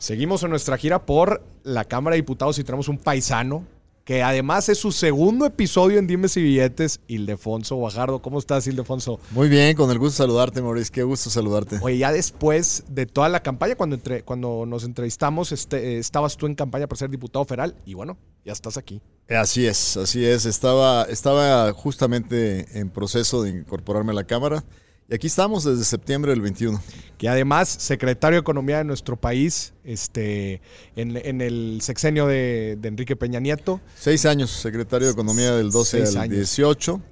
Seguimos en nuestra gira por la Cámara de Diputados y tenemos un paisano que además es su segundo episodio en Dimes y Billetes, Ildefonso Guajardo. ¿Cómo estás, Ildefonso? Muy bien, con el gusto de saludarte, Mauricio. Qué gusto saludarte. Oye, ya después de toda la campaña, cuando, entre, cuando nos entrevistamos, este, estabas tú en campaña para ser diputado federal y bueno, ya estás aquí. Así es, así es. Estaba, estaba justamente en proceso de incorporarme a la Cámara. Y aquí estamos desde septiembre del 21. Que además, secretario de Economía de nuestro país, este, en, el sexenio de, Enrique Peña Nieto. Seis años, secretario de Economía del 12 al 18.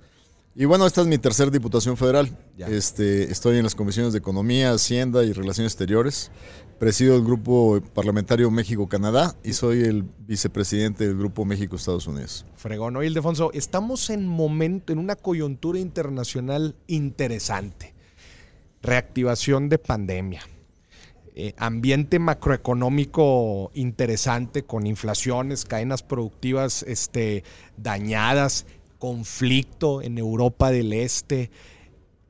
Y bueno, esta es mi tercera diputación federal. Este, estoy en las comisiones de Economía, Hacienda y Relaciones Exteriores. Presido el Grupo Parlamentario México-Canadá y soy el vicepresidente del Grupo México-Estados Unidos. Fregón. Oye, Ildefonso, estamos en momento, en una coyuntura internacional interesante. Reactivación de pandemia. Eh, ambiente macroeconómico interesante con inflaciones, cadenas productivas este, dañadas, conflicto en Europa del Este.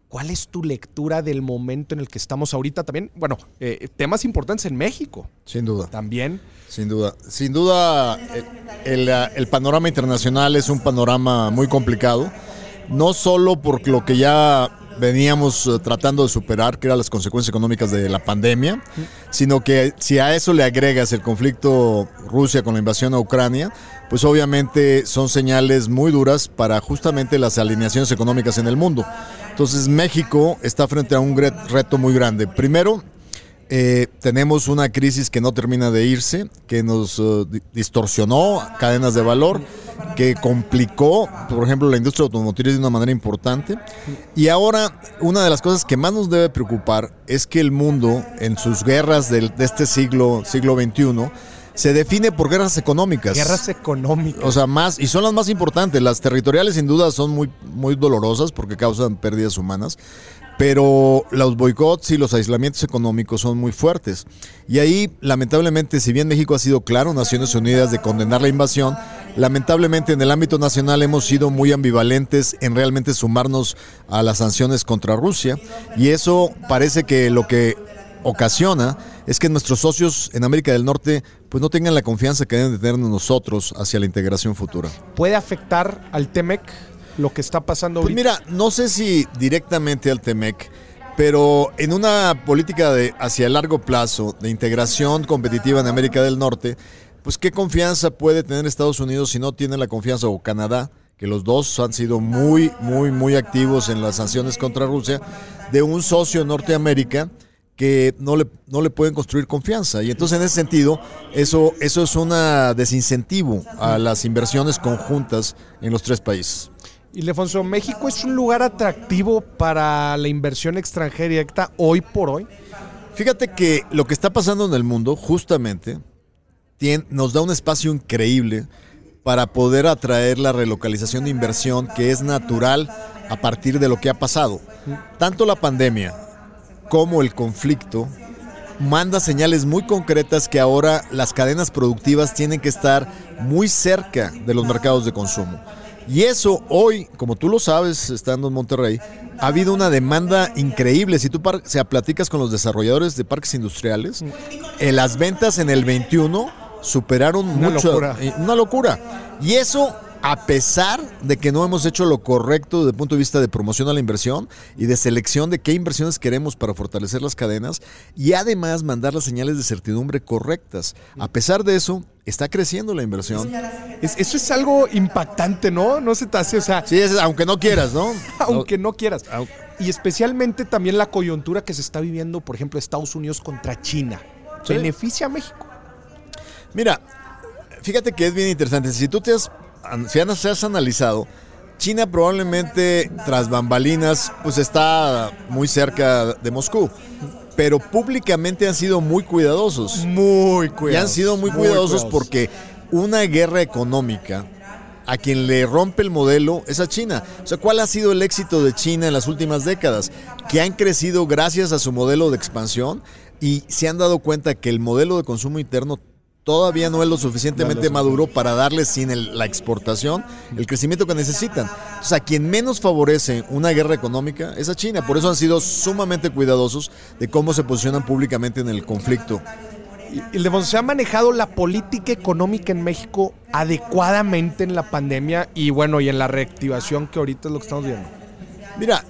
¿Cuál es tu lectura del momento en el que estamos ahorita también? Bueno, eh, temas importantes en México. Sin duda. También. Sin duda. Sin duda, el, el, panorama internacional es un panorama muy complicado. No solo por lo que ya veníamos eh, tratando de superar, que eran las consecuencias económicas de la pandemia, sino que si a eso le agregas el conflicto Rusia con la invasión a Ucrania, pues obviamente son señales muy duras para justamente las alineaciones económicas en el mundo. Entonces México está frente a un reto muy grande. Primero, eh, tenemos una crisis que no termina de irse, que nos eh, distorsionó cadenas de valor, que complicó, por ejemplo, la industria automotriz de una manera importante. Y ahora, una de las cosas que más nos debe preocupar es que el mundo, en sus guerras de, de este siglo, siglo XXI, se define por guerras económicas. Guerras económicas. O sea, más, y son las más importantes. Las territoriales sin duda son muy, muy dolorosas porque causan pérdidas humanas, pero los boicots y los aislamientos económicos son muy fuertes. Y ahí, lamentablemente, si bien México ha sido claro, Naciones Unidas, de condenar la invasión, lamentablemente en el ámbito nacional hemos sido muy ambivalentes en realmente sumarnos a las sanciones contra Rusia. Y eso parece que lo que ocasiona es que nuestros socios en América del Norte pues no tengan la confianza que deben de tener nosotros hacia la integración futura. ¿Puede afectar al TEMEC lo que está pasando pues mira, no sé si directamente al TEMEC, pero en una política de hacia el largo plazo de integración competitiva en América del Norte, pues qué confianza puede tener Estados Unidos si no tiene la confianza o Canadá que los dos han sido muy, muy, muy activos en las sanciones contra Rusia, de un socio en Norteamérica que no le, no le pueden construir confianza. Y entonces en ese sentido, eso, eso es un desincentivo a las inversiones conjuntas en los tres países. Y Lefonso, ¿México es un lugar atractivo para la inversión extranjera directa hoy por hoy? Fíjate que lo que está pasando en el mundo justamente tiene, nos da un espacio increíble para poder atraer la relocalización de inversión que es natural a partir de lo que ha pasado. Tanto la pandemia cómo el conflicto manda señales muy concretas que ahora las cadenas productivas tienen que estar muy cerca de los mercados de consumo. Y eso hoy, como tú lo sabes, estando en Monterrey, ha habido una demanda increíble. Si tú se platicas con los desarrolladores de parques industriales, en eh, las ventas en el 21 superaron una Locura. Eh, una locura. Y eso a pesar de que no hemos hecho lo correcto desde el punto de vista de promoción a la inversión y de selección de qué inversiones queremos para fortalecer las cadenas y además mandar las señales de certidumbre correctas. A pesar de eso, está creciendo la inversión. eso es algo impactante, ¿no? No se te hace, o sea... Sí, aunque no quieras, ¿no? aunque no quieras. Y especialmente también la coyuntura que se está viviendo, por ejemplo, Estados Unidos contra China. ¿Beneficia a México? Mira, fíjate que es bien interesante. Si tú te has si has analizado, China probablemente tras bambalinas pues está muy cerca de Moscú. Pero públicamente han sido muy cuidadosos. Muy cuidadosos. Y han sido muy, cuidadosos, porque una guerra económica a quien le rompe el modelo es a China. O sea, ¿cuál ha sido el éxito de China en las últimas décadas? Que han crecido gracias a su modelo de expansión y se han dado cuenta que el modelo de consumo interno todavía no es lo suficientemente maduro para darles sin la exportación el crecimiento que necesitan. O sea, quien menos favorece una guerra económica es a China. Por eso han sido sumamente cuidadosos de cómo se posicionan públicamente en el conflicto. Ildefonso, ¿se ha manejado la política económica en México adecuadamente en la pandemia y bueno, y en la reactivación que ahorita es lo que estamos viendo? Mira,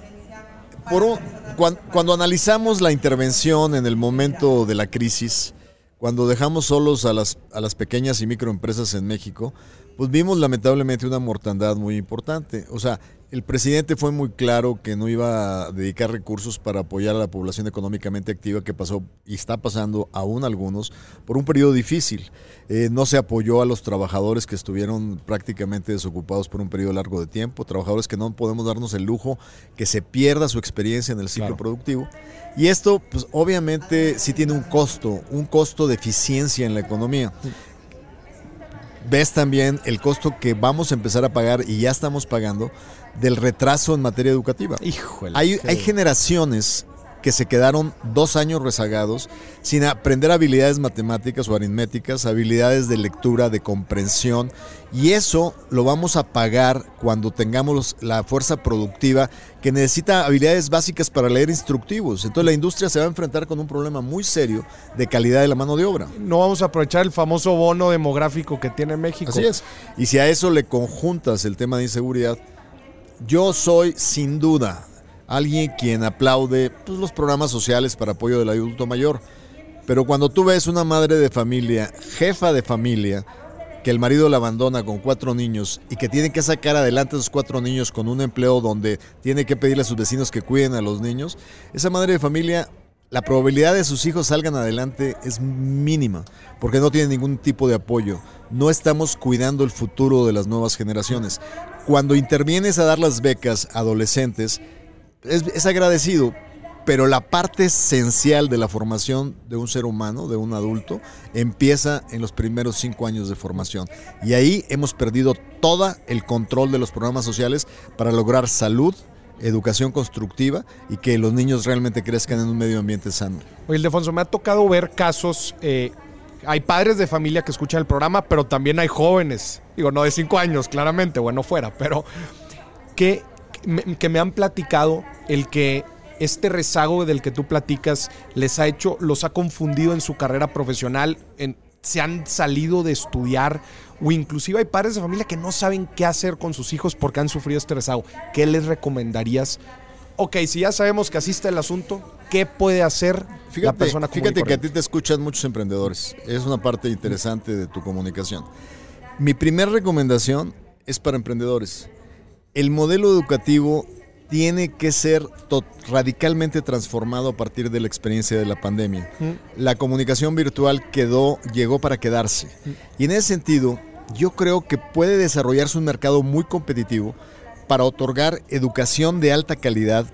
por cuando, cuando, analizamos la intervención en el momento de la crisis, cuando dejamos solos a las, a las pequeñas y microempresas en México, pues vimos lamentablemente una mortandad muy importante. O sea, el presidente fue muy claro que no iba a dedicar recursos para apoyar a la población económicamente activa que pasó y está pasando aún algunos por un periodo difícil. Eh, no se apoyó a los trabajadores que estuvieron prácticamente desocupados por un periodo largo de tiempo, trabajadores que no podemos darnos el lujo que se pierda su experiencia en el ciclo productivo. Y esto, pues obviamente sí tiene un costo, un costo de eficiencia en la economía ves también el costo que vamos a empezar a pagar y ya estamos pagando del retraso en materia educativa. Híjole. Hay, hay generaciones que se quedaron dos años rezagados sin aprender habilidades matemáticas o aritméticas, habilidades de lectura, de comprensión, y eso lo vamos a pagar cuando tengamos la fuerza productiva que necesita habilidades básicas para leer instructivos. Entonces la industria se va a enfrentar con un problema muy serio de calidad de la mano de obra. No vamos a aprovechar el famoso bono demográfico que tiene México. Así es. Y si a eso le conjuntas el tema de inseguridad, yo soy sin duda alguien quien aplaude pues, los programas sociales para apoyo del adulto mayor. Pero cuando tú ves una madre de familia, jefa de familia, que el marido la abandona con cuatro niños y que tiene que sacar adelante a esos cuatro niños con un empleo donde tiene que pedirle a sus vecinos que cuiden a los niños, esa madre de familia, la probabilidad de sus hijos salgan adelante es mínima, porque no tiene ningún tipo de apoyo. No estamos cuidando el futuro de las nuevas generaciones. Cuando intervienes a dar las becas a adolescentes, es, agradecido, pero la parte esencial de la formación de un ser humano, de un adulto, empieza en los primeros cinco años de formación. Y ahí hemos perdido todo el control de los programas sociales para lograr salud, educación constructiva y que los niños realmente crezcan en un medio ambiente sano. Oye, Ildefonso, me ha tocado ver casos, eh, hay padres de familia que escuchan el programa, pero también hay jóvenes, digo, no de cinco años, claramente, bueno, fuera, pero que que me han platicado el que este rezago del que tú platicas les ha hecho, los ha confundido en su carrera profesional, se han salido de estudiar o inclusive hay padres de familia que no saben qué hacer con sus hijos porque han sufrido este rezago. ¿Qué les recomendarías? Ok, si ya sabemos que asiste el asunto, ¿qué puede hacer la persona Fíjate que a ti te escuchan muchos emprendedores. Es una parte interesante de tu comunicación. Mi primera recomendación es para emprendedores el modelo educativo tiene que ser radicalmente transformado a partir de la experiencia de la pandemia. La comunicación virtual quedó, llegó para quedarse. Y en ese sentido, yo creo que puede desarrollarse un mercado muy competitivo para otorgar educación de alta calidad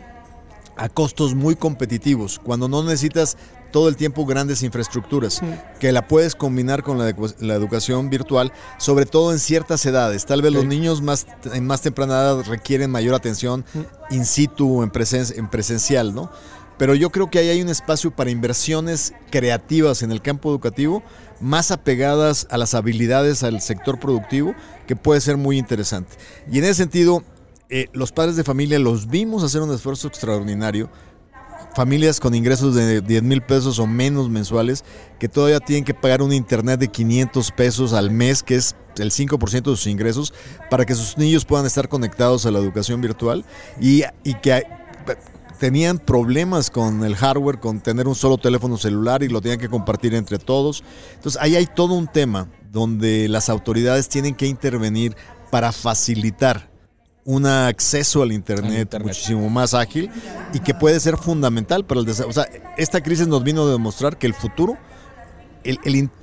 a costos muy competitivos, cuando no necesitas todo el tiempo grandes infraestructuras, que la puedes combinar con la, educación virtual, sobre todo en ciertas edades. Tal vez los niños más, en más temprana edad requieren mayor atención in situ, en, en presencial, ¿no? Pero yo creo que ahí hay un espacio para inversiones creativas en el campo educativo, más apegadas a las habilidades al sector productivo, que puede ser muy interesante. Y en ese sentido, eh, los padres de familia los vimos hacer un esfuerzo extraordinario familias con ingresos de 10 mil pesos o menos mensuales que todavía tienen que pagar un internet de 500 pesos al mes, que es el 5% de sus ingresos, para que sus niños puedan estar conectados a la educación virtual y, y que tenían problemas con el hardware, con tener un solo teléfono celular y lo tenían que compartir entre todos. Entonces ahí hay todo un tema donde las autoridades tienen que intervenir para facilitar un acceso al internet, muchísimo más ágil y que puede ser fundamental para el desarrollo. O sea, esta crisis nos vino a demostrar que el futuro, el,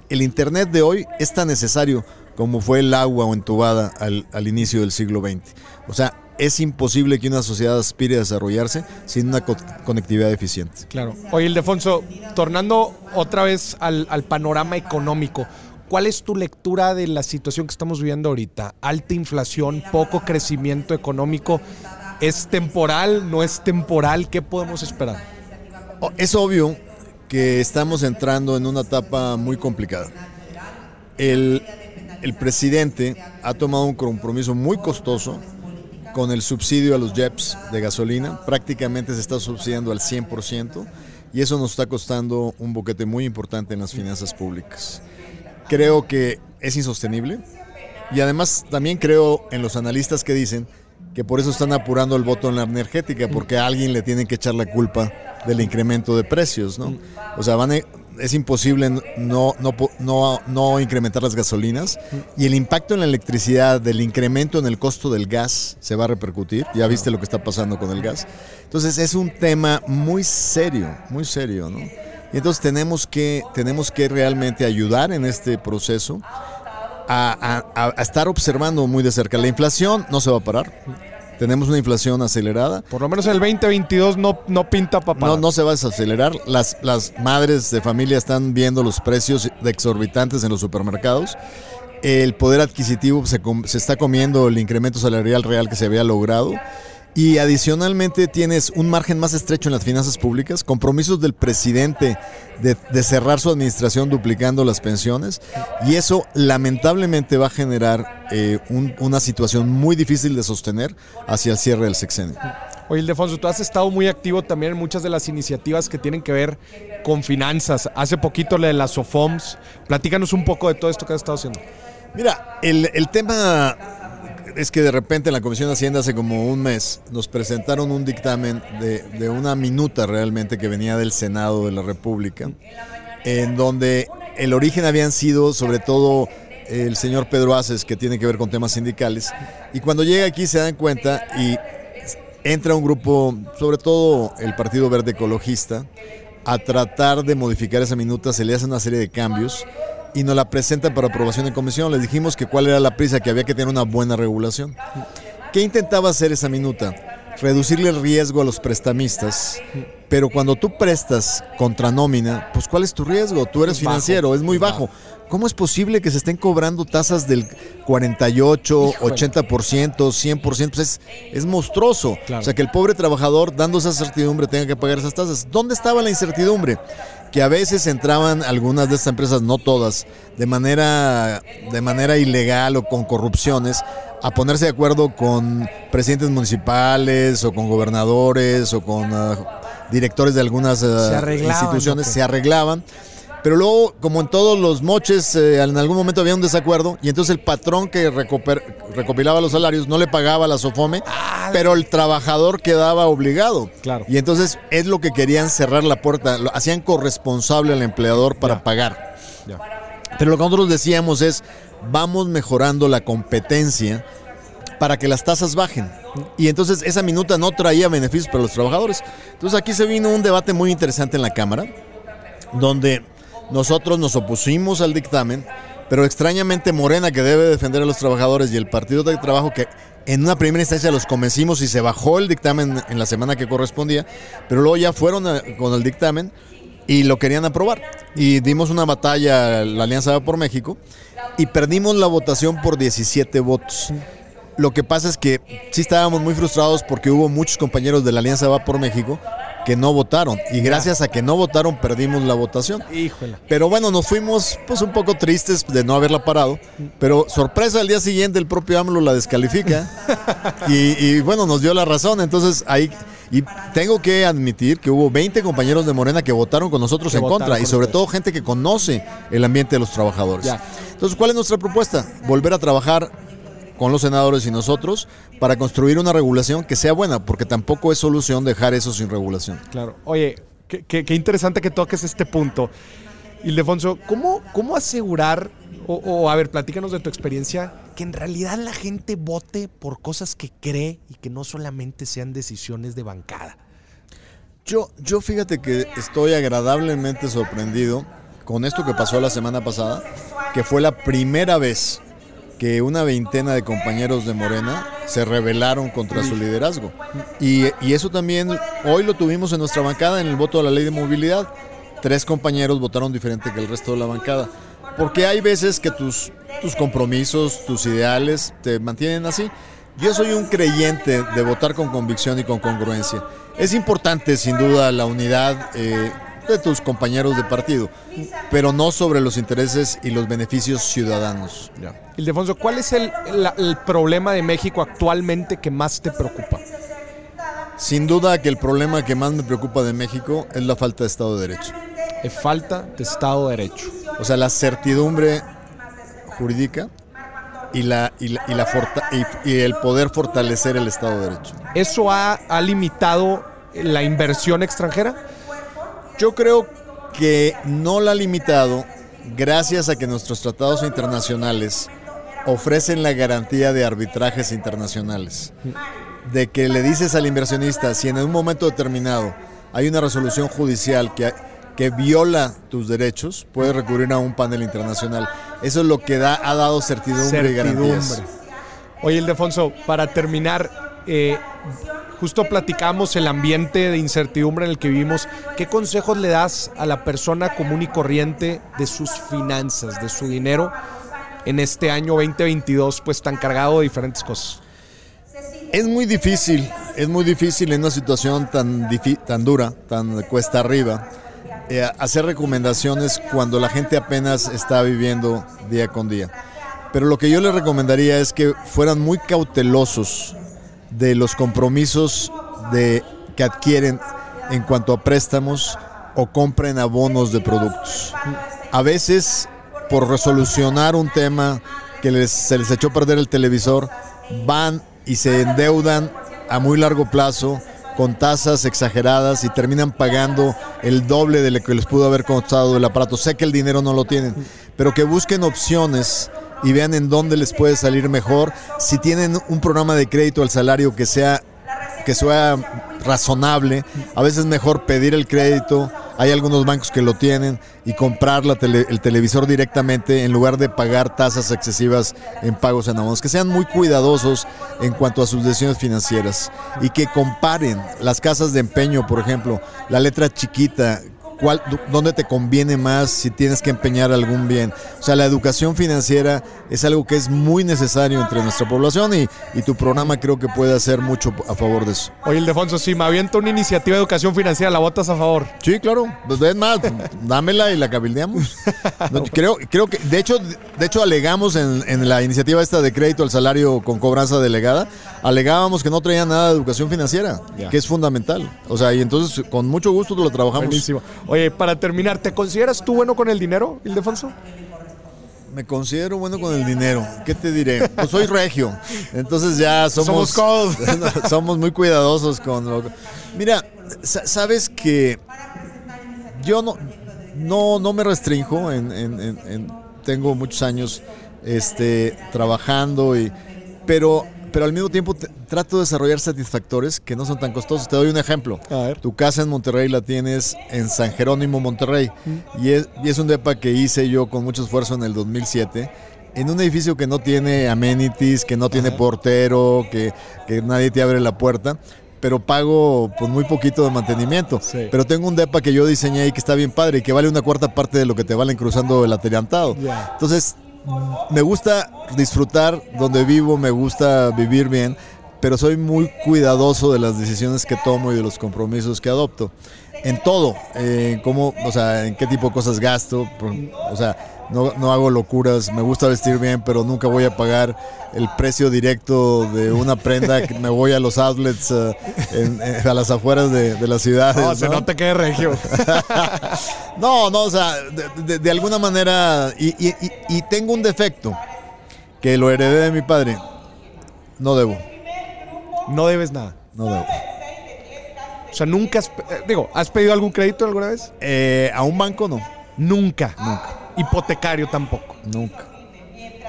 el, internet de hoy es tan necesario como fue el agua o entubada al, al, inicio del siglo XX. O sea, es imposible que una sociedad aspire a desarrollarse sin una conectividad eficiente. Claro. Oye, Ildefonso, tornando otra vez al, al panorama económico, ¿Cuál es tu lectura de la situación que estamos viviendo ahorita? Alta inflación, poco crecimiento económico. ¿Es temporal? ¿No es temporal? ¿Qué podemos esperar? Oh, es obvio que estamos entrando en una etapa muy complicada. El, el presidente ha tomado un compromiso muy costoso con el subsidio a los JEPs de gasolina. Prácticamente se está subsidiando al 100% y eso nos está costando un boquete muy importante en las finanzas públicas. Creo que es insostenible y además también creo en los analistas que dicen que por eso están apurando el voto en la energética, porque a alguien le tienen que echar la culpa del incremento de precios, ¿no? O sea, van a, es imposible no, no, no, no, incrementar las gasolinas y el impacto en la electricidad del incremento en el costo del gas se va a repercutir. Ya viste lo que está pasando con el gas. Entonces es un tema muy serio, muy serio, ¿no? Y entonces tenemos que, tenemos que realmente ayudar en este proceso a, a estar observando muy de cerca. La inflación no se va a parar tenemos una inflación acelerada. Por lo menos el 2022 no, no pinta papá. No, no se va a desacelerar. Las, las madres de familia están viendo los precios exorbitantes en los supermercados. El poder adquisitivo se, se está comiendo el incremento salarial real que se había logrado. Y adicionalmente tienes un margen más estrecho en las finanzas públicas, compromisos del presidente de, cerrar su administración duplicando las pensiones y eso lamentablemente va a generar eh, una situación muy difícil de sostener hacia el cierre del sexenio. Oye, Ildefonso, tú has estado muy activo también en muchas de las iniciativas que tienen que ver con finanzas. Hace poquito le de las SOFOMS. Platícanos un poco de todo esto que has estado haciendo. Mira, el, el tema es que de repente en la Comisión de Hacienda hace como un mes nos presentaron un dictamen de, una minuta realmente que venía del Senado de la República, en donde el origen habían sido sobre todo el señor Pedro Aces, que tiene que ver con temas sindicales, y cuando llega aquí se dan cuenta y entra un grupo, sobre todo el Partido Verde Ecologista, a tratar de modificar esa minuta, se le hace una serie de cambios y nos la presentan para aprobación en comisión. Les dijimos que cuál era la prisa, que había que tener una buena regulación. ¿Qué intentaba hacer esa minuta? Reducirle el riesgo a los prestamistas, pero cuando tú prestas contra nómina, pues ¿cuál es tu riesgo? Tú eres financiero, es muy bajo. ¿Cómo es posible que se estén cobrando tasas del 48, 80%, 100%? Pues es, es monstruoso. O sea, que el pobre trabajador, dando esa certidumbre, tenga que pagar esas tasas. ¿Dónde estaba la incertidumbre? Que a veces entraban algunas de estas empresas, no todas, de manera, de manera ilegal o con corrupciones, a ponerse de acuerdo con presidentes municipales o con gobernadores o con ah, directores de algunas ah, instituciones, se arreglaban pero luego, como en todos los moches, eh, en algún momento había un desacuerdo y entonces el patrón que recopilaba los salarios no le pagaba la SOFOME, ah, pero el trabajador quedaba obligado. Claro. Y entonces es lo que querían cerrar la puerta, lo hacían corresponsable al empleador para pagar. Pero lo que nosotros decíamos es, vamos mejorando la competencia para que las tasas bajen. Y entonces esa minuta no traía beneficios para los trabajadores. Entonces aquí se vino un debate muy interesante en la Cámara, donde nosotros nos opusimos al dictamen, pero extrañamente Morena, que debe defender a los trabajadores, y el Partido de Trabajo, que en una primera instancia los convencimos y se bajó el dictamen en la semana que correspondía, pero luego ya fueron con el dictamen y lo querían aprobar. Y dimos una batalla la Alianza Va por México y perdimos la votación por 17 votos. Lo que pasa es que sí estábamos muy frustrados porque hubo muchos compañeros de la Alianza Va por México que no votaron. Y gracias a que no votaron, perdimos la votación. Híjole. Pero bueno, nos fuimos pues un poco tristes de no haberla parado. Pero sorpresa, al día siguiente el propio AMLO la descalifica. y, bueno, nos dio la razón. Entonces ahí. Y tengo que admitir que hubo 20 compañeros de Morena que votaron con nosotros en contra. Y sobre todo gente que conoce el ambiente de los trabajadores. Entonces, ¿cuál es nuestra propuesta? Volver a trabajar con los senadores y nosotros para construir una regulación que sea buena, porque tampoco es solución dejar eso sin regulación. Claro. Oye, qué, interesante que toques este punto. Ildefonso, ¿cómo, cómo asegurar, o, a ver, platícanos de tu experiencia, que en realidad la gente vote por cosas que cree y que no solamente sean decisiones de bancada? Yo, yo fíjate que estoy agradablemente sorprendido con esto que pasó la semana pasada, que fue la primera vez que una veintena de compañeros de Morena se rebelaron contra su liderazgo. Y, eso también hoy lo tuvimos en nuestra bancada en el voto a la ley de movilidad. Tres compañeros votaron diferente que el resto de la bancada. Porque hay veces que tus, tus compromisos, tus ideales te mantienen así. Yo soy un creyente de votar con convicción y con congruencia. Es importante, sin duda, la unidad. Eh, de tus compañeros de partido, pero no sobre los intereses y los beneficios ciudadanos. Ildefonso, ¿cuál es el, problema de México actualmente que más te preocupa? Sin duda que el problema que más me preocupa de México es la falta de Estado de Derecho. Es falta de Estado de Derecho. O sea, la certidumbre jurídica y, la, y, la, y, la y, el poder fortalecer el Estado de Derecho. ¿Eso ha, ha limitado la inversión extranjera? Yo creo que no la ha limitado gracias a que nuestros tratados internacionales ofrecen la garantía de arbitrajes internacionales. De que le dices al inversionista, si en un momento determinado hay una resolución judicial que, que viola tus derechos, puedes recurrir a un panel internacional. Eso es lo que da, ha dado certidumbre, certidumbre. y garantías. Oye, Ildefonso, para terminar, eh, justo platicamos el ambiente de incertidumbre en el que vivimos. ¿Qué consejos le das a la persona común y corriente de sus finanzas, de su dinero, en este año 2022, pues tan cargado de diferentes cosas? Es muy difícil, es muy difícil en una situación tan, tan dura, tan cuesta arriba, eh, hacer recomendaciones cuando la gente apenas está viviendo día con día. Pero lo que yo les recomendaría es que fueran muy cautelosos de los compromisos de, que adquieren en cuanto a préstamos o compren abonos de productos. A veces, por resolucionar un tema que les, se les echó perder el televisor, van y se endeudan a muy largo plazo con tasas exageradas y terminan pagando el doble de lo que les pudo haber costado el aparato. Sé que el dinero no lo tienen, pero que busquen opciones y vean en dónde les puede salir mejor. Si tienen un programa de crédito al salario que sea que sea razonable, a veces es mejor pedir el crédito. Hay algunos bancos que lo tienen y comprar la tele, el televisor directamente en lugar de pagar tasas excesivas en pagos en abonos. Que sean muy cuidadosos en cuanto a sus decisiones financieras y que comparen las casas de empeño, por ejemplo, la letra chiquita cuál, dónde te conviene más si tienes que empeñar algún bien. O sea, la educación financiera es algo que es muy necesario entre nuestra población y, y tu programa creo que puede hacer mucho a favor de eso. Oye, Ildefonso, si me aviento una iniciativa de educación financiera, ¿la votas a favor? Sí, claro. Pues es más, dámela y la cabildeamos. creo, creo que, de hecho, de hecho alegamos en, en la iniciativa esta de crédito al salario con cobranza delegada, alegábamos que no traía nada de educación financiera, que es fundamental. O sea, y entonces con mucho gusto lo trabajamos. Buenísimo. Oye, para terminar, ¿te consideras tú bueno con el dinero, Ildefonso? Me considero bueno con el dinero. ¿Qué te diré? Pues soy regio. Entonces ya somos. Somos, somos muy cuidadosos con lo. Mira, sabes que yo no, no, no me restringo. En, tengo muchos años este, trabajando y. Pero pero al mismo tiempo trato de desarrollar satisfactores que no son tan costosos. Te doy un ejemplo. Tu casa en Monterrey la tienes en San Jerónimo, Monterrey. Y, es, y es un depa que hice yo con mucho esfuerzo en el 2007 en un edificio que no tiene amenities, que no tiene portero, que, que, nadie te abre la puerta, pero pago pues muy poquito de mantenimiento. Pero tengo un depa que yo diseñé y que está bien padre y que vale una cuarta parte de lo que te valen cruzando el aterantado. Entonces me gusta disfrutar donde vivo, me gusta vivir bien, pero soy muy cuidadoso de las decisiones que tomo y de los compromisos que adopto. En todo, en cómo, o sea, en qué tipo de cosas gasto, o sea, no, no, hago locuras, me gusta vestir bien, pero nunca voy a pagar el precio directo de una prenda que me voy a los outlets uh, en, en, a las afueras de, de la ciudad. No, ¿no? se no te quede regio. no, no, o sea, de, de, de alguna manera, y, y, y, tengo un defecto que lo heredé de mi padre. No debo. No debes nada. No debo. O sea, nunca has, digo, ¿has pedido algún crédito alguna vez? Eh, a un banco no. Nunca. Nunca. Hipotecario tampoco. Nunca.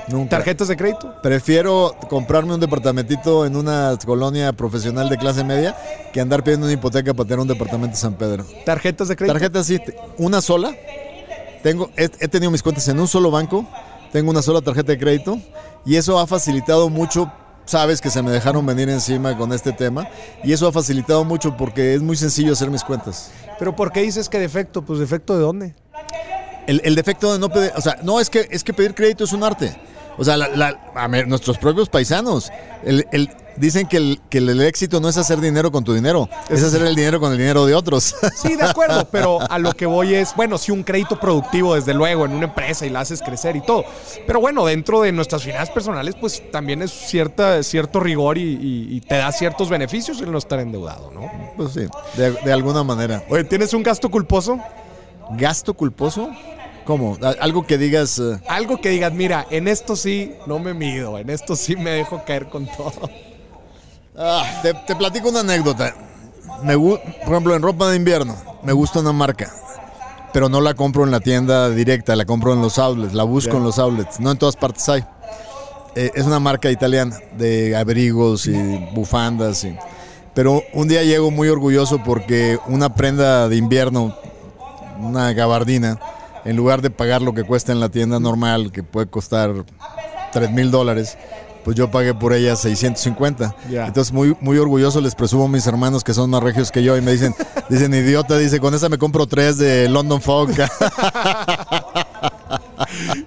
Nunca. ¿Tarjetas de crédito? Prefiero comprarme un departamentito en una colonia profesional de clase media que andar pidiendo una hipoteca para tener un departamento en San Pedro. ¿Tarjetas de crédito? Tarjetas sí, una sola. Tengo, he, he tenido mis cuentas en un solo banco, tengo una sola tarjeta de crédito y eso ha facilitado mucho sabes que se me dejaron venir encima con este tema y eso ha facilitado mucho porque es muy sencillo hacer mis cuentas. ¿Pero por qué dices que defecto? Pues defecto de dónde? El, el defecto de no pedir, o sea, no es que es que pedir crédito es un arte. O sea, nuestros propios paisanos. El, dicen que el, que el, éxito no es hacer dinero con tu dinero, es hacer el dinero con el dinero de otros. Sí, de acuerdo, pero a lo que voy es, bueno, sí, un crédito productivo, desde luego, en una empresa y la haces crecer y todo. Pero bueno, dentro de nuestras finanzas personales, pues también es cierta, cierto rigor y, te da ciertos beneficios el no estar endeudado, ¿no? Pues sí, de, de alguna manera. Oye, ¿tienes un gasto culposo? ¿Gasto culposo? ¿Cómo? Algo que digas. Eh, Algo que digas, mira, en esto sí no me mido, en esto sí me dejo caer con todo. Ah, te, platico una anécdota. Me, por ejemplo, en ropa de invierno, me gusta una marca, pero no la compro en la tienda directa, la compro en los outlets, la busco en los outlets. No en todas partes hay. Eh, es una marca italiana de abrigos y bufandas. Y, pero un día llego muy orgulloso porque una prenda de invierno, una gabardina, en lugar de pagar lo que cuesta en la tienda normal, que puede costar 3 mil dólares, pues yo pagué por ella 650. Entonces muy, muy orgulloso les presumo a mis hermanos que son más regios que yo y me dicen, dicen idiota, dice, con esa me compro tres de London Fog.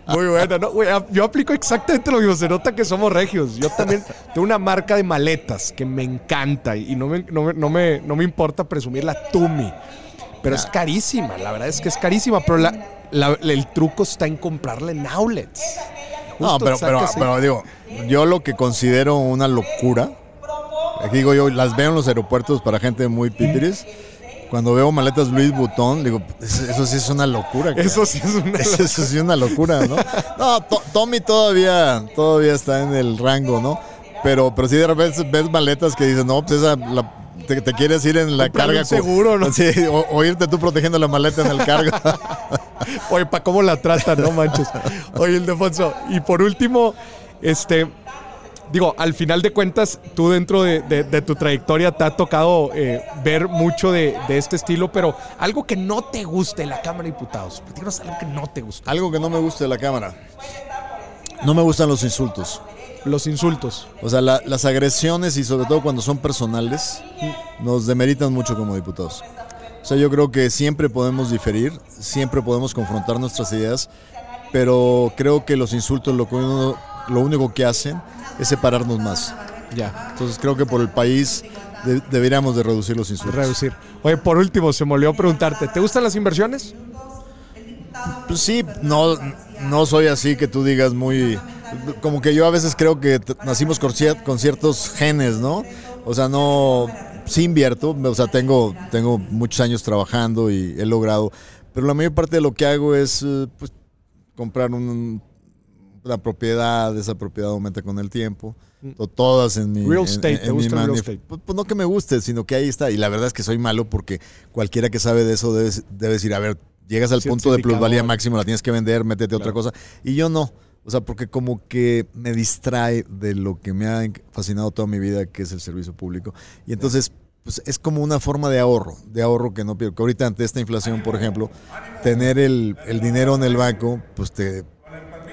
Muy buena, ¿no? yo aplico exactamente lo mismo, se nota que somos regios. Yo también tengo una marca de maletas que me encanta y no me, no no me, no me importa presumir la Tumi. Pero es carísima, la verdad es que es carísima, pero la, el truco está en comprarle en outlets. no, pero, pero, digo, yo lo que considero una locura, aquí digo yo, las veo en los aeropuertos para gente muy pipiris. Cuando veo maletas Louis Vuitton, digo, eso sí es una locura. Eso sí es una locura. Eso, sí es una locura, ¿no? No, Tommy todavía, todavía está en el rango, ¿no? Pero, pero si de repente ves maletas que dicen, no, pues esa la te, quieres ir en la carga. seguro, ¿no? Sí, o, irte tú protegiendo la maleta en el cargo. Oye, ¿para cómo la tratan, no manches? Oye, Ildefonso, y por último, este, digo, al final de cuentas, tú dentro de, tu trayectoria te ha tocado eh, ver mucho de, este estilo, pero algo que no te guste de la Cámara de Diputados. Platícanos algo que no te gusta. Algo que no me guste de la Cámara. No me gustan los insultos los insultos. O sea, las agresiones y sobre todo cuando son personales nos demeritan mucho como diputados. O sea, yo creo que siempre podemos diferir, siempre podemos confrontar nuestras ideas, pero creo que los insultos lo, lo único que hacen es separarnos más. Ya. Entonces creo que por el país deberíamos de reducir los insultos. Reducir. Oye, por último, se me olvidó preguntarte, ¿te gustan las inversiones? Pues sí, no, no soy así que tú digas muy como que yo a veces creo que nacimos con, ciertos genes, ¿no? O sea, no, sí invierto, o sea, tengo, tengo muchos años trabajando y he logrado, pero la mayor parte de lo que hago es eh, pues, comprar una propiedad, esa propiedad aumenta con el tiempo. Mm. Todas en mi. Real estate, ¿te gusta real estate? Pues, pues, no que me guste, sino que ahí está. Y la verdad es que soy malo porque cualquiera que sabe de eso debe, debe decir, a ver, llegas al punto de plusvalía máximo, la tienes que vender, métete otra cosa. Y yo no. O sea, porque como que me distrae de lo que me ha fascinado toda mi vida, que es el servicio público. Y entonces, pues es como una forma de ahorro, de ahorro que no pierdo. Que ahorita ante esta inflación, por ejemplo, tener el, el dinero en el banco, pues te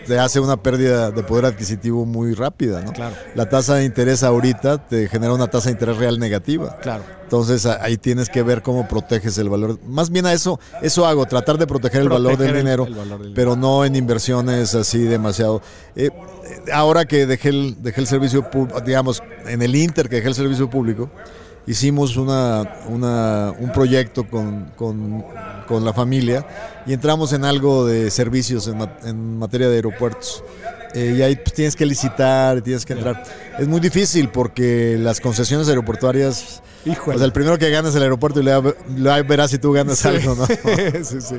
te hace una pérdida de poder adquisitivo muy rápida, ¿no? Claro. La tasa de interés ahorita te genera una tasa de interés real negativa. Claro. Entonces ahí tienes que ver cómo proteges el valor. Más bien a eso, eso hago, tratar de proteger, el, valor del dinero, pero no en inversiones así demasiado. Eh, ahora que dejé el, dejé el servicio público, digamos, en el Inter que dejé el servicio público, hicimos una, un proyecto con, con, la familia y entramos en algo de servicios en, en materia de aeropuertos. Eh, y ahí pues, tienes que licitar, tienes que entrar. Es muy difícil porque las concesiones aeroportuarias. O sea, el primero que ganas el aeropuerto y le, verás si tú ganas algo, ¿no? sí, sí.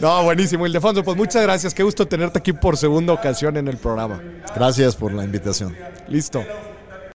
No, buenísimo. Ildefonso, pues muchas gracias. Qué gusto tenerte aquí por segunda ocasión en el programa. Gracias por la invitación. Listo.